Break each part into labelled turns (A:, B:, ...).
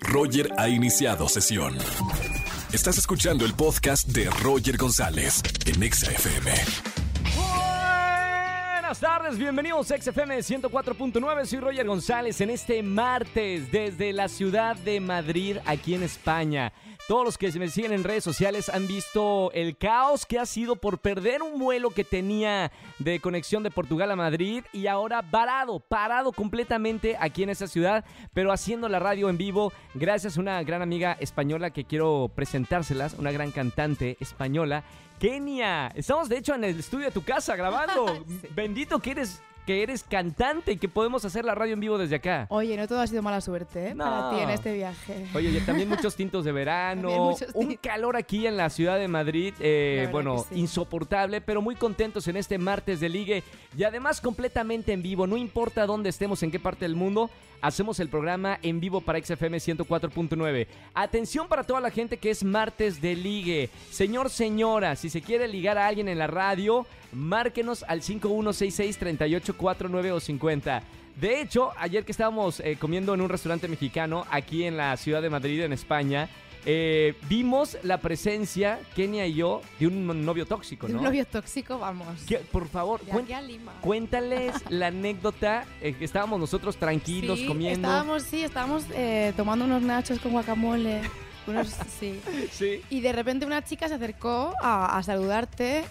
A: Roger ha iniciado sesión. Estás escuchando el podcast de Roger González en Exa FM.
B: Buenas tardes, bienvenidos a XFM 104.9. Soy Roger González en este martes desde la ciudad de Madrid, aquí en España. Todos los que me siguen en redes sociales han visto el caos que ha sido por perder un vuelo que tenía de conexión de Portugal a Madrid y ahora parado, parado completamente aquí en esa ciudad, pero haciendo la radio en vivo gracias a una gran amiga española que quiero presentárselas, una gran cantante española. Kenia, estamos de hecho en el estudio de tu casa grabando. Bendito que eres que eres cantante y que podemos hacer la radio en vivo desde acá.
C: Oye, no todo ha sido mala suerte ¿eh?
B: No.
C: para ti en este viaje.
B: Oye, y también muchos tintos de verano, un calor aquí en la ciudad de Madrid, eh, bueno,
C: sí.
B: insoportable, pero muy contentos en este martes de ligue y además completamente en vivo, no importa dónde estemos, en qué parte del mundo, hacemos el programa en vivo para XFM 104.9. Atención para toda la gente que es martes de ligue. Señor, señora, si se quiere ligar a alguien en la radio, márquenos al 5166-3849 o 50. De hecho, ayer que estábamos eh, comiendo en un restaurante mexicano aquí en la ciudad de Madrid, en España, eh, vimos la presencia, Kenia y yo, de un novio tóxico, ¿no?
C: un novio tóxico, vamos.
B: ¿Qué? Por favor,
C: De
B: cuen-
C: aquí a Lima.
B: cuéntales la anécdota eh, que estábamos nosotros tranquilos
C: Sí,
B: comiendo.
C: Estábamos, sí, estábamos eh, tomando unos nachos con guacamole. Unos, sí.
B: Sí.
C: Y de repente una chica se acercó a, a saludarte,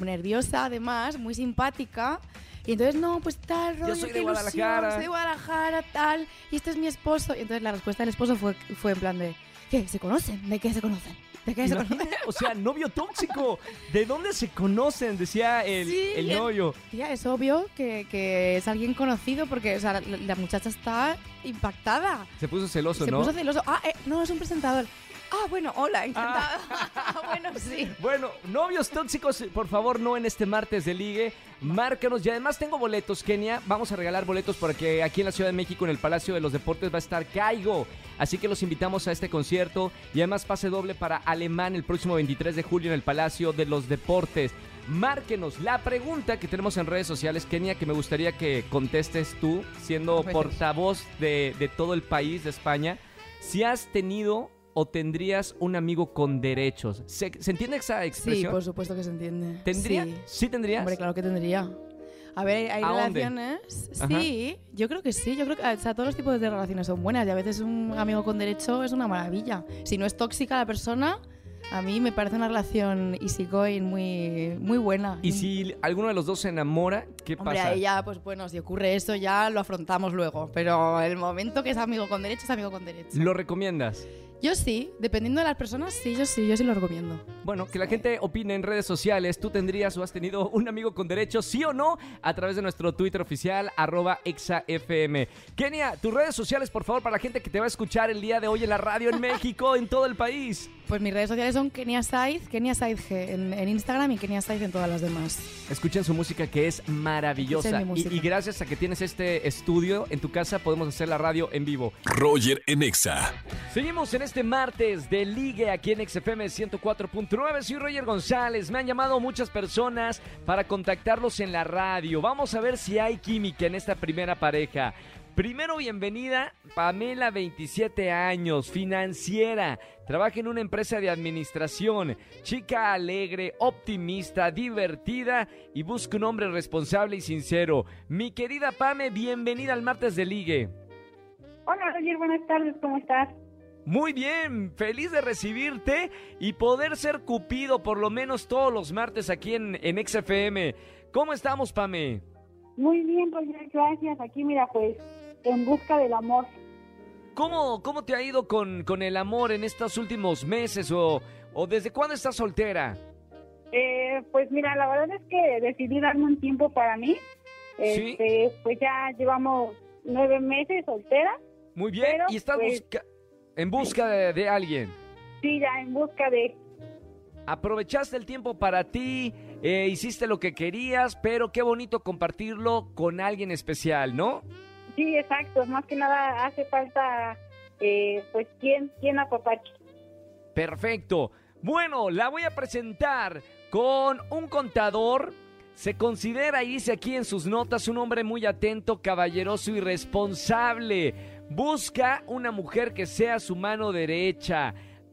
C: nerviosa además, muy simpática. Y entonces, no, pues tal, Roger,
B: soy de
C: qué ilusión,
B: Guadalajara.
C: soy de Guadalajara, tal, y este es mi esposo. Y entonces la respuesta del esposo fue, fue en plan de, ¿qué? ¿Se conocen? ¿De qué se conocen? ¿De qué se conocen?
B: O sea, novio tóxico. ¿De dónde se conocen? Decía el,
C: Sí,
B: el novio.
C: Tía, es obvio que, que es alguien conocido porque o sea, la, la muchacha está impactada.
B: Se puso celoso,
C: Se
B: ¿no?
C: puso celoso. Ah, eh, no, es un presentador. Ah, bueno, hola, encantado. bueno, sí.
B: Bueno, novios tóxicos, por favor, no en este martes de ligue. Márcanos. Y además tengo boletos, Kenia. Vamos a regalar boletos porque aquí en la Ciudad de México, en el Palacio de los Deportes, va a estar Caigo. Así que los invitamos a este concierto. Y además pase doble para Alemán el próximo 23 de julio en el Palacio de los Deportes. Márquenos la pregunta que tenemos en redes sociales, Kenia, que me gustaría que contestes tú, siendo portavoz de, de todo el país de España. Si has tenido o tendrías un amigo con derechos. ¿Se, ¿se entiende esa
C: Sí,
B: expresión?
C: por supuesto que se entiende.
B: ¿Tendría?
C: Sí.
B: ¿Sí tendrías?
C: Hombre, claro que tendría. A ver, hay relaciones. Sí, yo creo que sí. Yo creo que o sea, todos los tipos de relaciones son buenas y a veces un amigo con derecho es una maravilla. Si no es tóxica la persona, a mí me parece una relación easygoing muy, muy buena.
B: Y si alguno de los dos se enamora, ¿qué
C: Hombre,
B: pasa?
C: a ella, pues bueno, si ocurre eso ya lo afrontamos luego. Pero el momento que es amigo con derecho es amigo con derecho.
B: ¿Lo recomiendas?
C: Yo sí, dependiendo de las personas, sí, yo sí, yo sí lo recomiendo.
B: Bueno, que la gente opine en redes sociales. ¿Tú tendrías o has tenido un amigo con derechos, sí o no? A través de nuestro Twitter oficial, arroba exafm. Kenia, tus redes sociales, por favor, para la gente que te va a escuchar el día de hoy en la radio en México, en todo el país.
C: Pues mis redes sociales son Kenia Saiz, Kenia Saiz G en, en Instagram y Kenia Saiz en todas las demás.
B: Escuchen su música que es maravillosa. Y gracias a que tienes este estudio en tu casa, podemos hacer la radio en vivo.
A: Roger en Exa.
B: Seguimos en este martes de Ligue aquí en XFM 104.9. Soy Roger González. Me han llamado muchas personas para contactarlos en la radio. Vamos a ver si hay química en esta primera pareja. Primero, bienvenida, Pamela, 27 años, financiera. Trabaja en una empresa de administración. Chica alegre, optimista, divertida y busca un hombre responsable y sincero. Mi querida Pame, bienvenida al martes de Ligue.
D: Hola Roger, buenas tardes, ¿cómo estás?
B: Muy bien, feliz de recibirte y poder ser Cupido por lo menos todos los martes aquí en, en XFM. ¿Cómo estamos, Pame?
D: Muy bien, Roger, gracias. Aquí, mira, pues, en busca del amor.
B: ¿Cómo, cómo te ha ido con, con el amor en estos últimos meses o, o desde cuándo estás soltera?
D: Eh, pues mira, la verdad es que decidí darme un tiempo para mí.
B: Sí.
D: Este, Pues ya llevamos nueve meses soltera.
B: Muy bien,
D: Pero,
B: y estás
D: pues-
B: busca- en busca de, de alguien.
D: Sí, ya en busca de...
B: Aprovechaste el tiempo para ti, eh, hiciste lo que querías, pero qué bonito compartirlo con alguien especial, ¿no?
D: Sí, exacto. Más que nada hace falta, eh, pues, ¿quién, quién apapache?
B: Perfecto. Bueno, la voy a presentar con un contador. Se considera, y dice aquí en sus notas, un hombre muy atento, caballeroso y responsable. Busca una mujer que sea su mano derecha.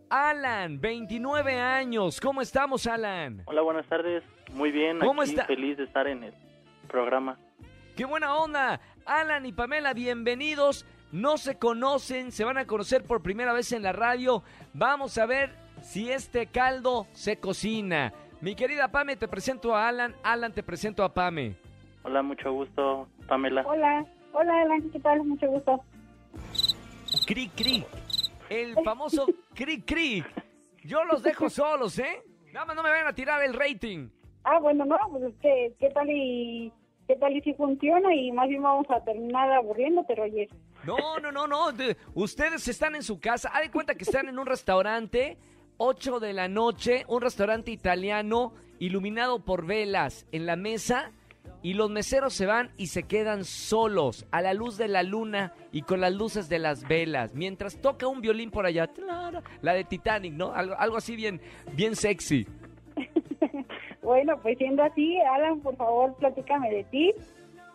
B: Alan, 29 años. ¿Cómo estamos, Alan?
E: Hola, buenas tardes. Muy bien,
B: ¿Cómo
E: aquí
B: está?
E: feliz de estar en el programa.
B: ¡Qué buena onda! Alan y Pamela, bienvenidos. No se conocen, se van a conocer por primera vez en la radio. Vamos a ver si este caldo se cocina. Mi querida Pame, te presento a Alan. Alan, te presento a Pame.
E: Hola, mucho gusto, Pamela.
D: Hola, hola, Alan, ¿qué tal? Mucho gusto.
B: Cri Cri. El famoso Cri Cri. Yo los dejo solos, ¿eh? Nada más no me vayan a tirar el rating.
D: Ah, bueno, no, pues es que, ¿qué tal y qué tal y si funciona? Y más bien vamos a terminar aburriéndote, Roger.
B: No, no, no, no. de- ustedes están en su casa. Haz de cuenta que están en un restaurante, 8 de la noche, un restaurante italiano iluminado por velas en la mesa. Y los meseros se van y se quedan solos a la luz de la luna y con las luces de las velas. Mientras toca un violín por allá. La de Titanic, ¿no? Algo, algo así bien, bien sexy.
D: Bueno, pues siendo así, Alan, por favor, platícame de ti.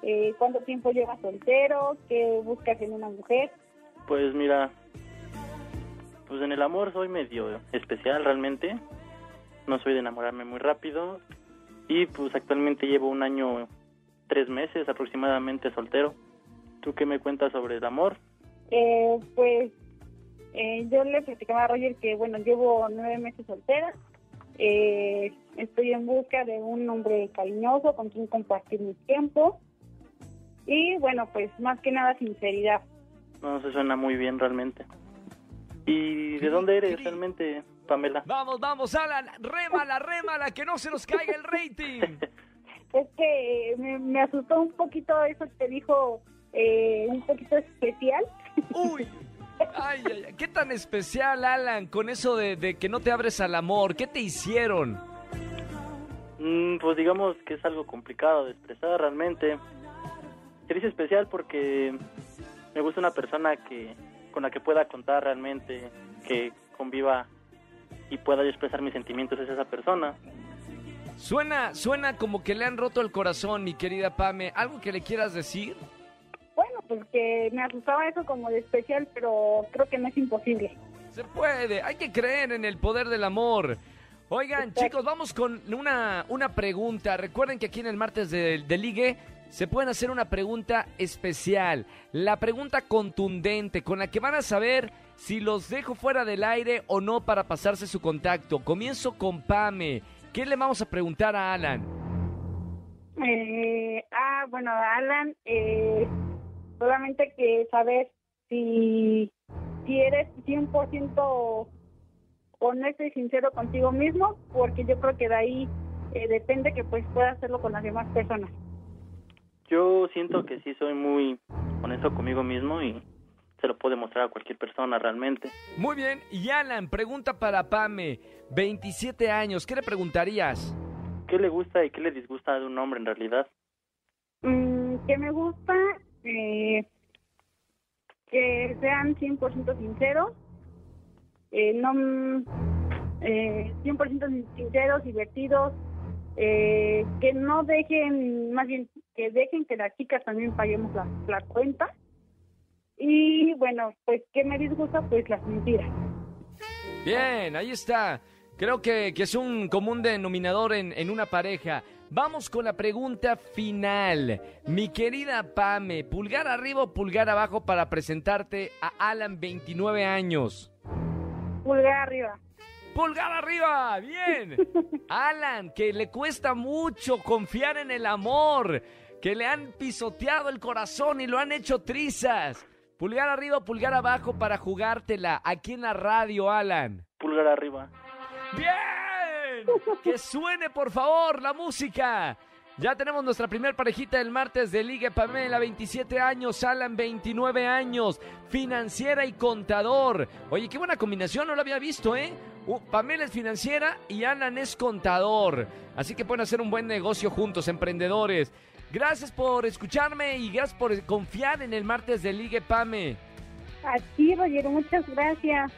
D: Eh, ¿Cuánto tiempo llevas soltero? ¿Qué buscas en una mujer?
E: Pues mira, pues en el amor soy medio especial realmente. No soy de enamorarme muy rápido. Y pues actualmente llevo un año, tres meses aproximadamente soltero. ¿Tú qué me cuentas sobre el amor?
D: Eh, pues eh, yo le platicaba a Roger que, bueno, llevo nueve meses soltera. Eh, estoy en busca de un hombre cariñoso con quien compartir mi tiempo. Y bueno, pues más que nada sinceridad.
E: No, se suena muy bien realmente. ¿Y de dónde eres realmente, Pamela?
B: Vamos, vamos, Alan. Rémala, rémala, que no se nos caiga el rating.
D: Es que eh, me, me asustó un poquito eso que te dijo, eh, un poquito especial.
B: Uy. Ay, ay, ay. ¿Qué tan especial, Alan, con eso de, de que no te abres al amor? ¿Qué te hicieron?
E: Mm, pues digamos que es algo complicado de expresar realmente. Se dice especial porque me gusta una persona que con la que pueda contar realmente, que conviva y pueda yo expresar mis sentimientos es esa persona.
B: Suena, suena como que le han roto el corazón, mi querida Pame. ¿Algo que le quieras decir?
D: Bueno, pues que me asustaba eso como de especial, pero creo que no es imposible.
B: Se puede, hay que creer en el poder del amor. Oigan,
D: Exacto.
B: chicos, vamos con una, una pregunta. Recuerden que aquí en el martes de, de Ligue se pueden hacer una pregunta especial. La pregunta contundente con la que van a saber si los dejo fuera del aire o no para pasarse su contacto. Comienzo con Pame. ¿Qué le vamos a preguntar a Alan?
D: Eh, ah, bueno, Alan, eh, solamente que saber si, si eres 100% honesto y sincero contigo mismo, porque yo creo que de ahí eh, depende que pues puedas hacerlo con las demás personas.
E: Yo siento que sí soy muy honesto conmigo mismo y se lo puedo demostrar a cualquier persona realmente.
B: Muy bien, y Alan, pregunta para Pame. 27 años, ¿qué le preguntarías?
E: ¿Qué le gusta y qué le disgusta de un hombre en realidad?
D: Mm, que me gusta eh, que sean 100% sinceros, eh, no mm, eh, 100% sinceros, divertidos, eh, que no dejen, más bien, que dejen que las chicas también paguemos la, la cuenta. Y bueno, pues, ¿qué me disgusta? Pues las mentiras.
B: Bien, ahí está. Creo que, que es un común denominador en, en una pareja. Vamos con la pregunta final. Mi querida Pame, pulgar arriba o pulgar abajo para presentarte a Alan, 29 años.
D: Pulgar arriba.
B: Pulgar arriba, bien. Alan, que le cuesta mucho confiar en el amor, que le han pisoteado el corazón y lo han hecho trizas. Pulgar arriba o pulgar abajo para jugártela aquí en la radio, Alan.
E: Pulgar arriba.
B: ¡Bien! Que suene, por favor, la música. Ya tenemos nuestra primer parejita del martes de Liga Pamela, 27 años, Alan, 29 años, financiera y contador. Oye, qué buena combinación, no lo había visto, ¿eh? Uh, Pamela es financiera y Alan es contador. Así que pueden hacer un buen negocio juntos, emprendedores. Gracias por escucharme y gracias por confiar en el martes de Ligue Pame.
D: A ti, Roger, muchas gracias.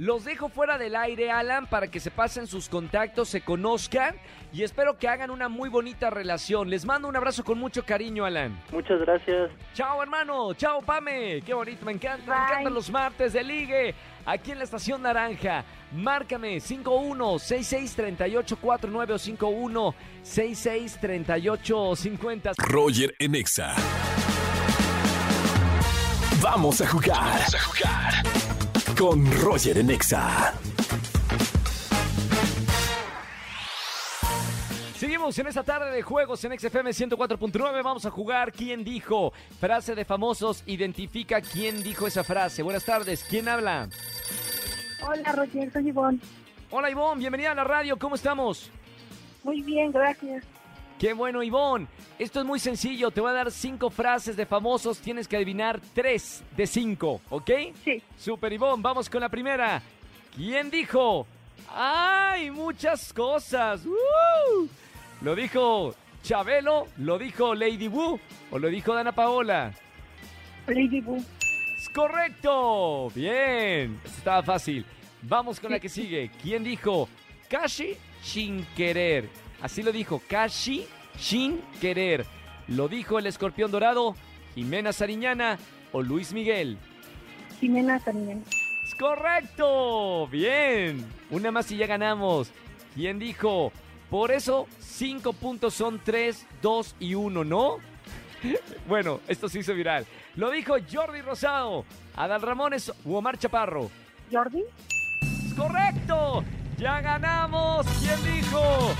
B: Los dejo fuera del aire, Alan, para que se pasen sus contactos, se conozcan y espero que hagan una muy bonita relación. Les mando un abrazo con mucho cariño, Alan.
E: Muchas gracias.
B: Chao, hermano. Chao, Pame. Qué bonito. Me encanta. Me
D: Bye.
B: encantan los martes de ligue. Aquí en la estación naranja. Márcame 51 66 38 49 o 51 66 38 50.
A: Roger en Exa. Vamos a jugar. Vamos a jugar. Con Roger en Exa.
B: Seguimos en esta tarde de juegos en XFM 104.9. Vamos a jugar ¿Quién dijo? Frase de famosos. Identifica quién dijo esa frase. Buenas tardes. ¿Quién habla?
D: Hola, Roger, soy Ivonne.
B: Hola, Ivonne. Bienvenida a la radio. ¿Cómo estamos?
D: Muy bien, gracias.
B: Qué bueno, Ivonne. Esto es muy sencillo. Te voy a dar cinco frases de famosos. Tienes que adivinar tres de cinco, ¿ok?
D: Sí.
B: Super, Ivonne. Vamos con la primera. ¿Quién dijo? ¡Ay, muchas cosas! ¡Uh! ¿Lo dijo Chabelo? ¿Lo dijo Lady Wu? ¿O lo dijo Dana Paola?
D: Lady Boo.
B: ¡Es correcto! Bien. Esta estaba fácil. Vamos con la que sigue. ¿Quién dijo? Kashi sin querer. Así lo dijo. Kashi sin querer. ¿Lo dijo el escorpión dorado? ¿Jimena Sariñana o Luis Miguel?
D: Jimena también.
B: ¡Es correcto! Bien. Una más y ya ganamos. ¿Quién dijo? Por eso, cinco puntos son tres, dos y uno, ¿no? Bueno, esto se hizo viral. Lo dijo Jordi Rosado, Adal Ramones u Omar Chaparro.
D: Jordi.
B: ¡Es correcto! ¡Ya ganamos! ¿Quién dijo?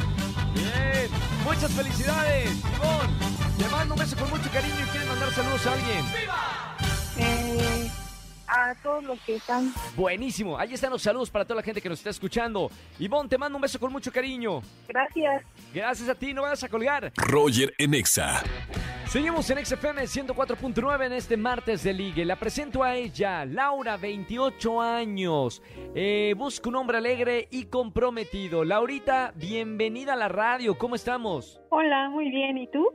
B: Bien. Muchas felicidades, Ivonne. Te mando un beso con mucho cariño y quieres mandar saludos a alguien.
D: Eh, todos los que están.
B: Buenísimo. Ahí están los saludos para toda la gente que nos está escuchando. Ivonne, te mando un beso con mucho cariño.
D: Gracias.
B: Gracias a ti, no vayas a colgar.
A: Roger en Exa.
B: Seguimos en XFM 104.9 en este martes de ligue. La presento a ella, Laura, 28 años. Eh, busca un hombre alegre y comprometido. Laurita, bienvenida a la radio. ¿Cómo estamos?
F: Hola, muy bien. ¿Y tú?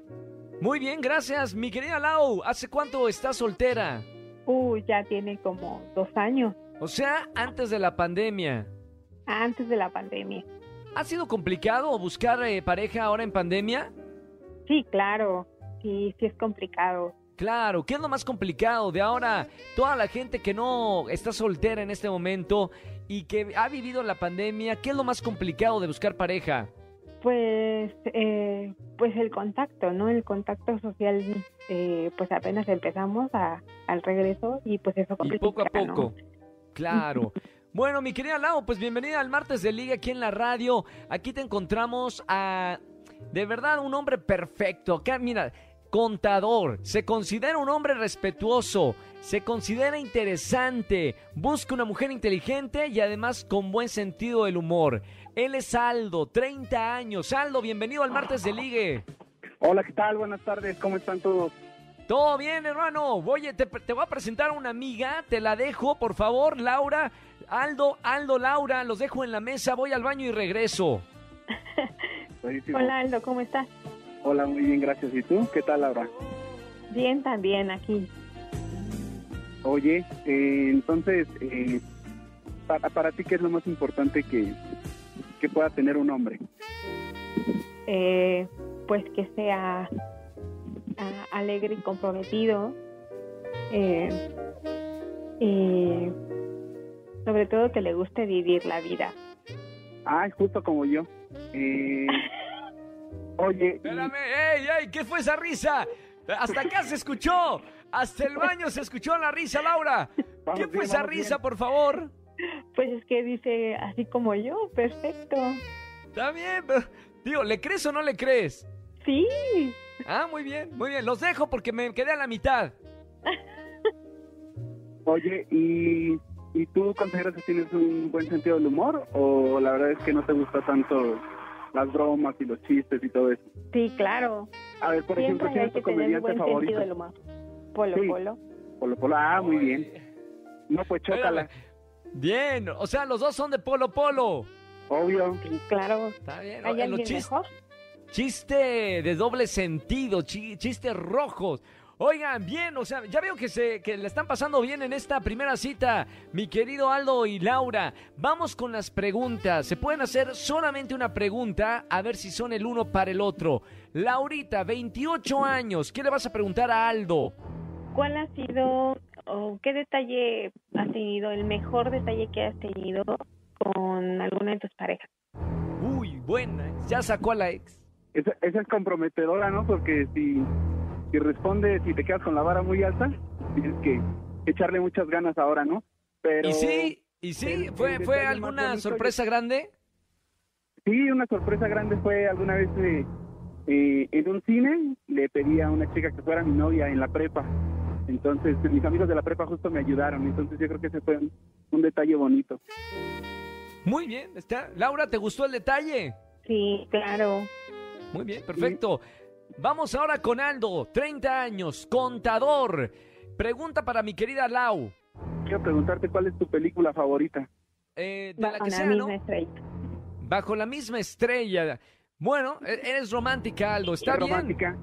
B: Muy bien, gracias. Mi querida Lau, ¿hace cuánto estás soltera?
F: Uh, ya tiene como dos años,
B: O sea, antes de la pandemia.
F: antes de la pandemia.
B: ¿Ha sido complicado buscar eh, pareja ahora en pandemia?
F: Sí, claro. Sí, sí es complicado.
B: Claro, ¿qué es lo más complicado de ahora? Toda la gente que no está soltera en este momento y que ha vivido la pandemia, ¿qué es lo más complicado de buscar pareja?
F: Pues, eh, pues el contacto, ¿no? El contacto social, eh, pues apenas empezamos a, al regreso y pues eso
B: Y
F: complica,
B: poco a
F: ¿no?
B: poco. Claro. Bueno, mi querida Lau, pues bienvenida al martes de Liga aquí en la radio. Aquí te encontramos a, de verdad, un hombre perfecto. Acá, mira, contador. Se considera un hombre respetuoso. Se considera interesante. Busca una mujer inteligente y además con buen sentido del humor. Él es Aldo, 30 años. Aldo, bienvenido al martes de Ligue.
G: Hola, ¿qué tal? Buenas tardes, ¿cómo están todos?
B: Todo bien, hermano. Oye, te, te voy a presentar a una amiga. Te la dejo, por favor, Laura. Aldo, Aldo, Laura. Los dejo en la mesa. Voy al baño y regreso.
G: Buenísimo.
F: Hola, Aldo, ¿cómo estás?
G: Hola, muy bien, gracias. ¿Y tú? ¿Qué tal, Laura?
F: Bien, también aquí.
G: Oye, eh, entonces, eh, para, para ti, ¿qué es lo más importante que, que pueda tener un hombre?
F: Eh, pues que sea ah, alegre y comprometido. Eh, y sobre todo que le guste vivir la vida.
G: Ah, justo como yo. Eh, oye, y-
B: Espérame, ey, ey, ¿qué fue esa risa? Hasta acá se escuchó. Hasta el baño se escuchó la risa, Laura.
G: Vamos
B: ¿Qué fue
G: bien,
B: esa risa,
G: bien.
B: por favor?
F: Pues es que dice así como yo, perfecto.
B: Está bien, pero, digo, ¿le crees o no le crees?
F: Sí,
B: Ah, muy bien, muy bien. Los dejo porque me quedé a la mitad.
G: oye, ¿y, ¿y tú consideras que tienes un buen sentido del humor? ¿O la verdad es que no te gusta tanto las bromas y los chistes y todo eso?
F: sí, claro.
G: A ver, por ejemplo, ¿quién es tu comediante
F: buen
G: favorito?
F: sentido del humor. Polo,
G: Sí.
F: polo.
G: Polo Polo. Ah, muy bien. No, pues chócala.
B: Espérame. Bien, o sea, los dos son de Polo Polo.
G: Obvio.
F: Sí, claro.
B: Está bien.
F: ¿Hay alguien
B: los chis-
F: mejor?
B: chiste de doble sentido, chi- chistes rojos. Oigan, bien, o sea, ya veo que se que le están pasando bien en esta primera cita, mi querido Aldo y Laura. Vamos con las preguntas. Se pueden hacer solamente una pregunta, a ver si son el uno para el otro. Laurita, 28 años, ¿qué le vas a preguntar a Aldo?
F: ¿Cuál ha sido o qué detalle has tenido, el mejor detalle que has tenido con alguna de tus parejas?
B: Uy, buena, ya sacó a la ex.
G: Esa, esa es comprometedora, ¿no? Porque si, si responde, si te quedas con la vara muy alta, tienes que echarle muchas ganas ahora, ¿no? Pero
B: ¿Y sí? ¿Y sí?
G: el-
B: ¿Fue,
G: el
B: fue alguna
G: bonito
B: sorpresa grande?
G: Sí, una sorpresa grande fue alguna vez eh, eh, en un cine, le pedí a una chica que fuera mi novia en la prepa. Entonces, mis amigos de la prepa justo me ayudaron. Entonces, yo creo que ese fue un, un detalle bonito.
B: Muy bien, está. Laura, ¿te gustó el detalle?
F: Sí, claro.
B: Muy bien, perfecto. Vamos ahora con Aldo, 30 años, contador. Pregunta para mi querida Lau.
G: Quiero preguntarte cuál es tu película favorita.
B: Eh, de la
F: Bajo
B: que
F: la
B: sea,
F: misma
B: ¿no?
F: estrella.
B: Bajo la misma estrella. Bueno, e- eres romántica, Aldo, está
G: ¿Es
B: bien.
G: romántica?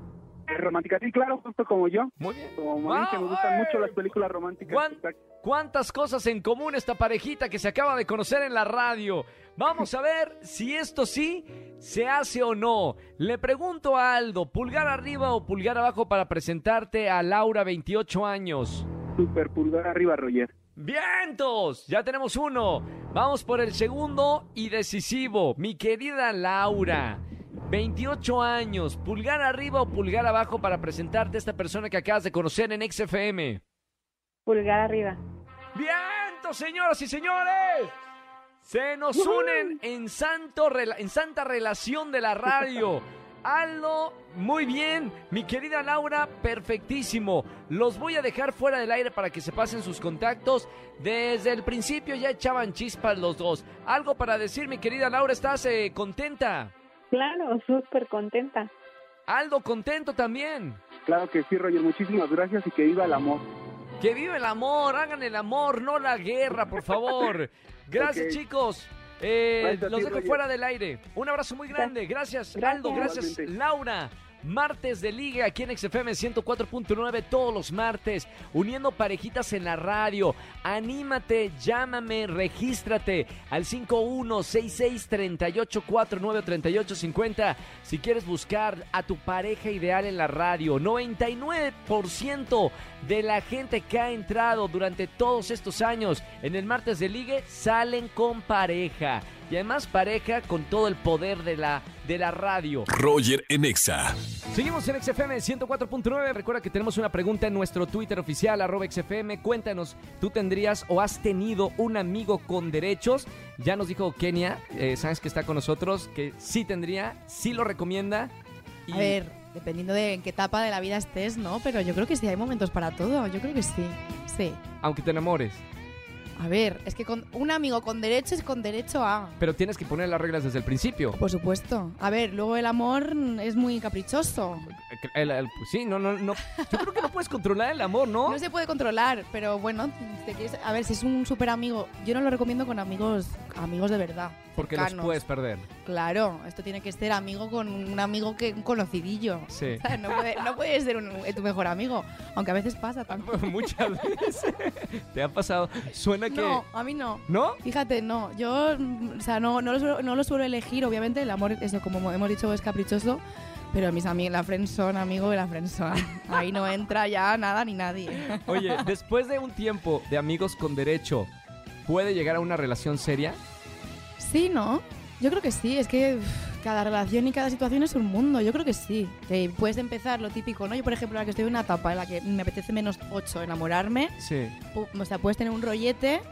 G: ¿Es romántica? Sí, claro, justo como yo.
B: Muy bien.
G: Como a mí que me gustan mucho las películas románticas.
B: ¿Cuán-
G: Exacto.
B: ¿Cuántas cosas en común esta parejita que se acaba de conocer en la radio? Vamos a ver si esto sí se hace o no. Le pregunto a Aldo, pulgar arriba o pulgar abajo para presentarte a Laura, 28 años.
G: Super pulgar arriba, Roger.
B: ¡Vientos! Ya tenemos uno. Vamos por el segundo y decisivo. Mi querida Laura, 28 años, pulgar arriba o pulgar abajo para presentarte a esta persona que acabas de conocer en XFM.
F: Pulgar arriba.
B: ¡Vientos, señoras y señores! Se nos unen en, santo, rela- en santa relación de la radio. Aldo, muy bien. Mi querida Laura, perfectísimo. Los voy a dejar fuera del aire para que se pasen sus contactos. Desde el principio ya echaban chispas los dos. Algo para decir, mi querida Laura, ¿estás eh, contenta?
F: Claro, súper contenta.
B: Aldo, contento también.
G: Claro que sí, Roger. Muchísimas gracias y que viva el amor.
B: Que vive el amor, hagan el amor, no la guerra, por favor. Gracias, chicos. Eh,
G: Gracias
B: los
G: ti,
B: dejo
G: Roger.
B: fuera del aire. Un abrazo muy grande. Gracias,
F: Gracias.
B: Aldo. Gracias,
G: Igualmente.
B: Laura. Martes de Liga aquí en XFM 104.9 todos los martes, uniendo parejitas en la radio. Anímate, llámame, regístrate al 516638493850 si quieres buscar a tu pareja ideal en la radio. 99% de la gente que ha entrado durante todos estos años en el Martes de Ligue salen con pareja. Y además pareja con todo el poder de la, de la radio.
A: Roger en Exa.
B: Seguimos en XFM 104.9. Recuerda que tenemos una pregunta en nuestro Twitter oficial, arroba XFM. Cuéntanos, ¿tú tendrías o has tenido un amigo con derechos? Ya nos dijo Kenia, eh, sabes que está con nosotros, que sí tendría, sí lo recomienda. y-
C: A ver, dependiendo de en qué etapa de la vida estés, ¿no? Pero yo creo que sí, hay momentos para todo. Yo creo que sí. Sí.
B: Aunque te enamores.
C: A ver, es que con un amigo con derecho es con derecho a.
B: Pero tienes que poner las reglas desde el principio.
C: Por supuesto. A ver, luego el amor es muy caprichoso.
B: El- el- pues sí, no, no, no. Yo creo que no puedes controlar el amor, ¿no?
C: No se puede controlar, pero bueno, te quieres- a ver, si es un súper amigo, yo no lo recomiendo con amigos amigos de verdad.
B: Porque los
C: cercanos.
B: puedes perder.
C: Claro, esto tiene que ser amigo con un amigo que un conocidillo.
B: Sí.
C: ¿Sabes? No puede, no puede ser un- tu mejor amigo, aunque a veces pasa también.
B: Muchas veces. ¿Te ha pasado? Suena que.
C: No, a mí no.
B: ¿No?
C: Fíjate, no, yo, o sea, no, no, lo suelo, no lo suelo elegir, obviamente, el amor, eso como hemos dicho, es caprichoso, pero mis amigos, la friendzone, amigo de la friendzone, ahí no entra ya nada ni nadie.
B: Oye, después de un tiempo de amigos con derecho, ¿puede llegar a una relación seria?
C: Sí, ¿no? Yo creo que sí, es que cada relación y cada situación es un mundo, yo creo que sí. Que puedes empezar lo típico, ¿no? Yo, por ejemplo, ahora que estoy en una etapa en la que me apetece menos 8 enamorarme,
B: Sí.
C: o sea, puedes tener un rollete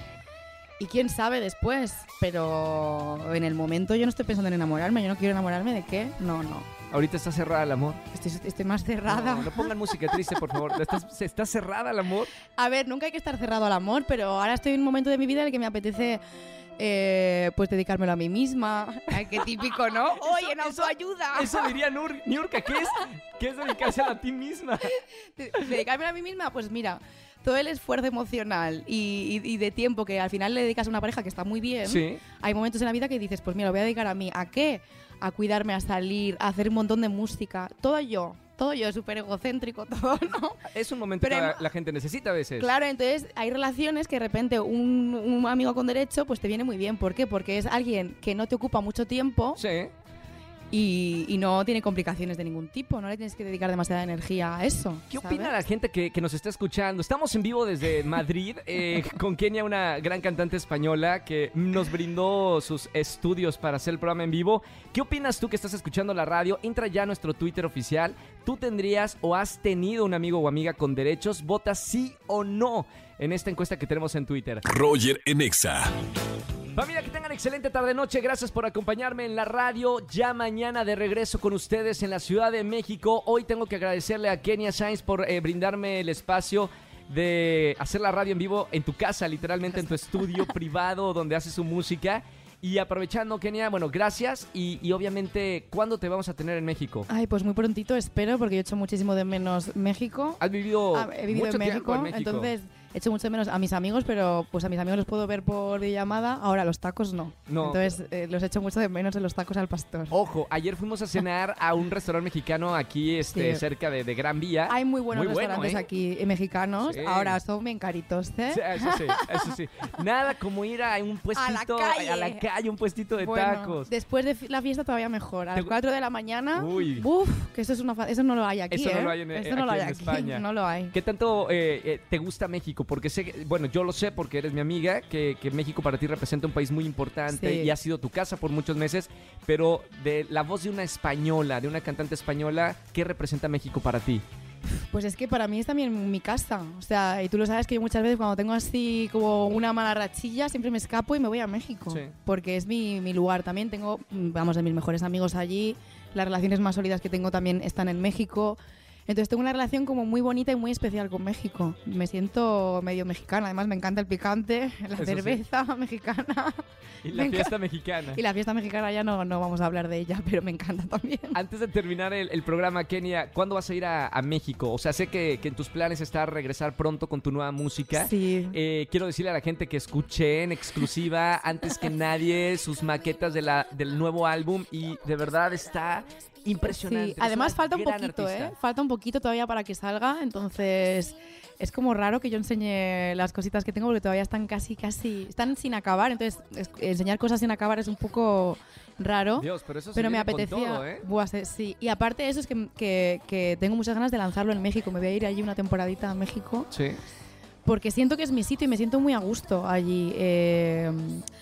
C: y quién sabe después, pero en el momento yo no estoy pensando en enamorarme, yo no quiero enamorarme de qué, no, no.
B: Ahorita está cerrada el amor.
C: Estoy, estoy más cerrada.
B: No, no pongan música triste, por favor. ¿Estás- ¿Está cerrada el amor?
C: A ver, nunca hay que estar cerrado al amor, pero ahora estoy en un momento de mi vida en el que me apetece eh, pues dedicármelo a mí misma. Ay, qué típico, ¿no? Oye, no,
B: eso-
C: ayuda.
B: Eso diría Nur, Niurka, ¿qué es? ¿Qué es dedicarse a ti misma?
C: De- dedicármelo a mí misma, pues mira, todo el esfuerzo emocional y, y- y de tiempo que al final le dedicas a una pareja que está muy bien,
B: Sí.
C: hay momentos en la vida que dices, pues mira, lo voy a dedicar a mí. ¿A qué? A cuidarme, a salir, a hacer un montón de música. Todo yo. Todo yo, súper egocéntrico todo, ¿no?
B: Es un momento
C: Pero
B: que la, gente necesita a veces.
C: Claro, entonces hay relaciones que de repente un, un amigo con derecho pues te viene muy bien. ¿Por qué? Porque es alguien que no te ocupa mucho tiempo
B: Sí.
C: Y, y no tiene complicaciones de ningún tipo. No le tienes que dedicar demasiada energía a eso.
B: ¿Qué
C: ¿sabes?
B: opina la gente que, que nos está escuchando? Estamos en vivo desde Madrid eh, con Kenia, una gran cantante española que nos brindó sus estudios para hacer el programa en vivo. ¿Qué opinas tú que estás escuchando la radio? Entra ya a nuestro Twitter oficial. ¿Tú tendrías o has tenido un amigo o amiga con derechos? Vota sí o no en esta encuesta que tenemos en Twitter.
A: Roger en Exa.
B: Familia, que tengan excelente tarde-noche. Gracias por acompañarme en la radio. Ya mañana de regreso con ustedes en la Ciudad de México. Hoy tengo que agradecerle a Kenia Sainz por eh, brindarme el espacio de hacer la radio en vivo en tu casa, literalmente en tu estudio privado donde haces su música. Y aprovechando, Kenia, bueno, gracias. Y, y obviamente, ¿cuándo te vamos a tener en México?
C: Ay, pues muy prontito espero, porque yo echo muchísimo de menos México.
B: Has vivido,
C: Ah, he vivido
B: mucho
C: en
B: tiempo
C: México,
B: en México.
C: entonces echo mucho de menos a mis amigos, pero pues a mis amigos los puedo ver por videollamada, ahora los tacos no.
B: No.
C: Entonces eh, los echo mucho de menos en los tacos al pastor.
B: Ojo, ayer fuimos a cenar a un restaurante mexicano aquí este,
C: Sí.
B: cerca de, de Gran Vía.
C: Hay muy buenos
B: Muy bueno,
C: restaurantes
B: ¿eh?
C: aquí eh, mexicanos,
B: Sí.
C: ahora son bien caritos, ¿eh?
B: Sí, eso sí, eso sí. Nada como ir a un puestito,
C: calle.
B: a la calle, un puestito de
C: Bueno,
B: tacos.
C: Después de la fiesta todavía mejor. A las
B: gu-
C: 4 de la mañana.
B: Uy.
C: Uf, que eso es una eso no lo hay aquí.
B: Eso no
C: ¿eh?
B: lo hay en-
C: Esto no lo
B: aquí
C: hay
B: en
C: aquí.
B: España.
C: No lo hay.
B: ¿Qué tanto eh, eh, te gusta México? Porque sé, bueno, yo lo sé porque eres mi amiga, que, que México para ti representa un país muy importante
C: Sí.
B: y ha sido tu casa por muchos meses, pero de la voz de una española, de una cantante española, ¿qué representa México para ti?
C: Pues es que para mí es también mi casa. O sea, y tú lo sabes que yo muchas veces cuando tengo así como una mala rachilla, siempre me escapo y me voy a México.
B: Sí.
C: Porque es mi, mi lugar. También tengo, vamos, de mis mejores amigos allí. Las relaciones más sólidas que tengo también están en México. Entonces tengo una relación como muy bonita y muy especial con México. Me siento medio mexicana. Además me encanta el picante, la
B: Eso sí.
C: cerveza mexicana.
B: Y la
C: Me
B: fiesta mexicana.
C: Y la fiesta mexicana ya no, no vamos a hablar de ella, pero me encanta también.
B: Antes de terminar el, el programa, Kenia, ¿cuándo vas a ir a, a México? O sea, sé que, que en tus planes está regresar pronto con tu nueva música.
C: Sí.
B: Eh, quiero decirle a la gente que escuché en exclusiva, antes que nadie, sus maquetas de la, del nuevo álbum y de verdad está impresionante.
C: Sí, además falta un poquito,
B: artista.
C: ¿eh? Falta un poquito todavía para que salga, entonces es como raro que yo enseñe las cositas que tengo porque todavía están casi, casi, están sin acabar, entonces es- enseñar cosas sin acabar es un poco raro.
B: Dios, pero eso
C: pero me apetecía.
B: todo, ¿eh?
C: Buah, sí, sí. Y aparte de eso es que, que- que tengo muchas ganas de lanzarlo en México. Me voy a ir allí una temporadita a México
B: Sí.
C: Porque siento que es mi sitio y me siento muy a gusto allí eh,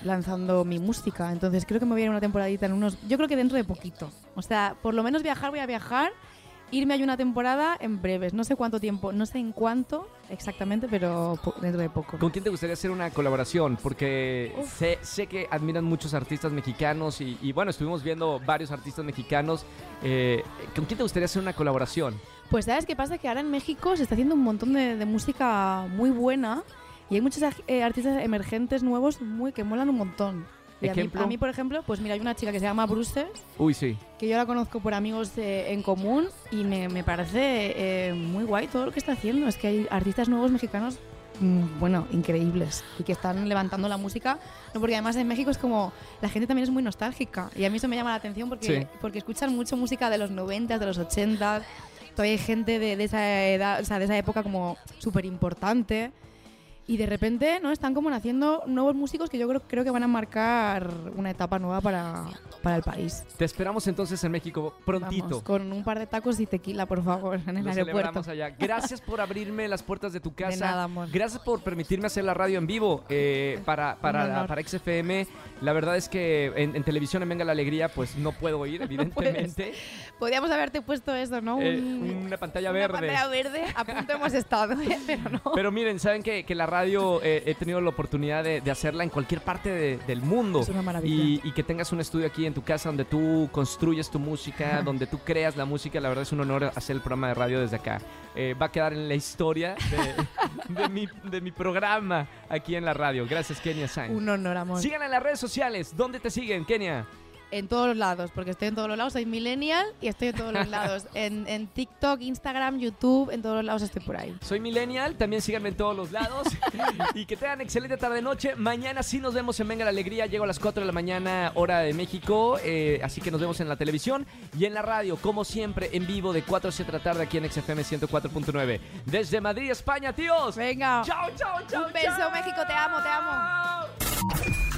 C: lanzando mi música. Entonces creo que me voy a ir una temporadita en unos... Yo creo que dentro de poquito. O sea, por lo menos viajar voy a viajar. Irme hay una temporada en breves. No sé cuánto tiempo, no sé en cuánto exactamente, pero dentro de poco.
B: ¿Con quién te gustaría hacer una colaboración? Porque sé, sé que admiran muchos artistas mexicanos y, y, bueno, estuvimos viendo varios artistas mexicanos. Eh, ¿Con quién te gustaría hacer una colaboración?
C: Pues sabes qué pasa que ahora en México se está haciendo un montón de, de música muy buena y hay muchos eh, artistas emergentes nuevos muy que molan un montón. Y a mí,
B: ¿Ejemplo?
C: a mí, por ejemplo, pues mira, hay una chica que se llama Bruce,
B: Uy, sí.
C: que yo la conozco por amigos eh, en común y me, me parece eh, muy guay todo lo que está haciendo. Es que hay artistas nuevos mexicanos, mm, bueno, increíbles y que están levantando la música. No, porque además en México es como la gente también es muy nostálgica y a mí eso me llama la atención porque,
B: Sí.
C: porque escuchan mucho música de los 90, de los 80. Todavía hay gente de, de esa edad, o sea, de esa época como súper importante. Y de repente, ¿no? Están como naciendo nuevos músicos que yo creo, creo que van a marcar una etapa nueva para, para el país.
B: Te esperamos entonces en México prontito.
C: Vamos, con un par de tacos y tequila, por favor, en el
B: Lo
C: aeropuerto.
B: allá. Gracias por abrirme las puertas de tu casa.
C: nada, amor.
B: Gracias por permitirme hacer la radio en vivo eh, para, para, para XFM. La verdad es que en, en televisión en Venga la Alegría, pues no puedo ir, evidentemente.
C: Podríamos haberte puesto eso, ¿no?
B: Eh,
C: Un-
B: una pantalla
C: una
B: verde.
C: pantalla verde. A punto hemos estado, ¿eh? pero no.
B: Pero miren, saben que, que la radio eh, he tenido la oportunidad de, de hacerla en cualquier parte de- del mundo.
C: Es una maravilla.
B: Y, y que tengas un estudio aquí en tu casa donde tú construyes tu música, donde tú creas la música. La verdad es un honor hacer el programa de radio desde acá. Eh, va a quedar en la historia de, de mi, de mi programa aquí en la radio. Gracias, Kenia Sainz.
C: Un honor, amor.
B: Síganla en las redes sociales. ¿Dónde te siguen, Kenia?
C: En todos los lados, porque estoy en todos los lados, soy millennial y estoy en todos los lados. En, en TikTok, Instagram, YouTube, en todos los lados estoy por ahí.
B: Soy millennial, también síganme en todos los lados. y que tengan excelente tarde-noche. Mañana sí nos vemos en Venga la Alegría. Llego a las 4 de la mañana, hora de México. eh, así que nos vemos en la televisión y en la radio, como siempre, en vivo de 4 a 7 de la tarde aquí en XFM 104.9. Desde Madrid, España, tíos.
C: Venga.
B: Chao, chao, chao.
C: Un beso,
B: chao.
C: México, te amo, te amo.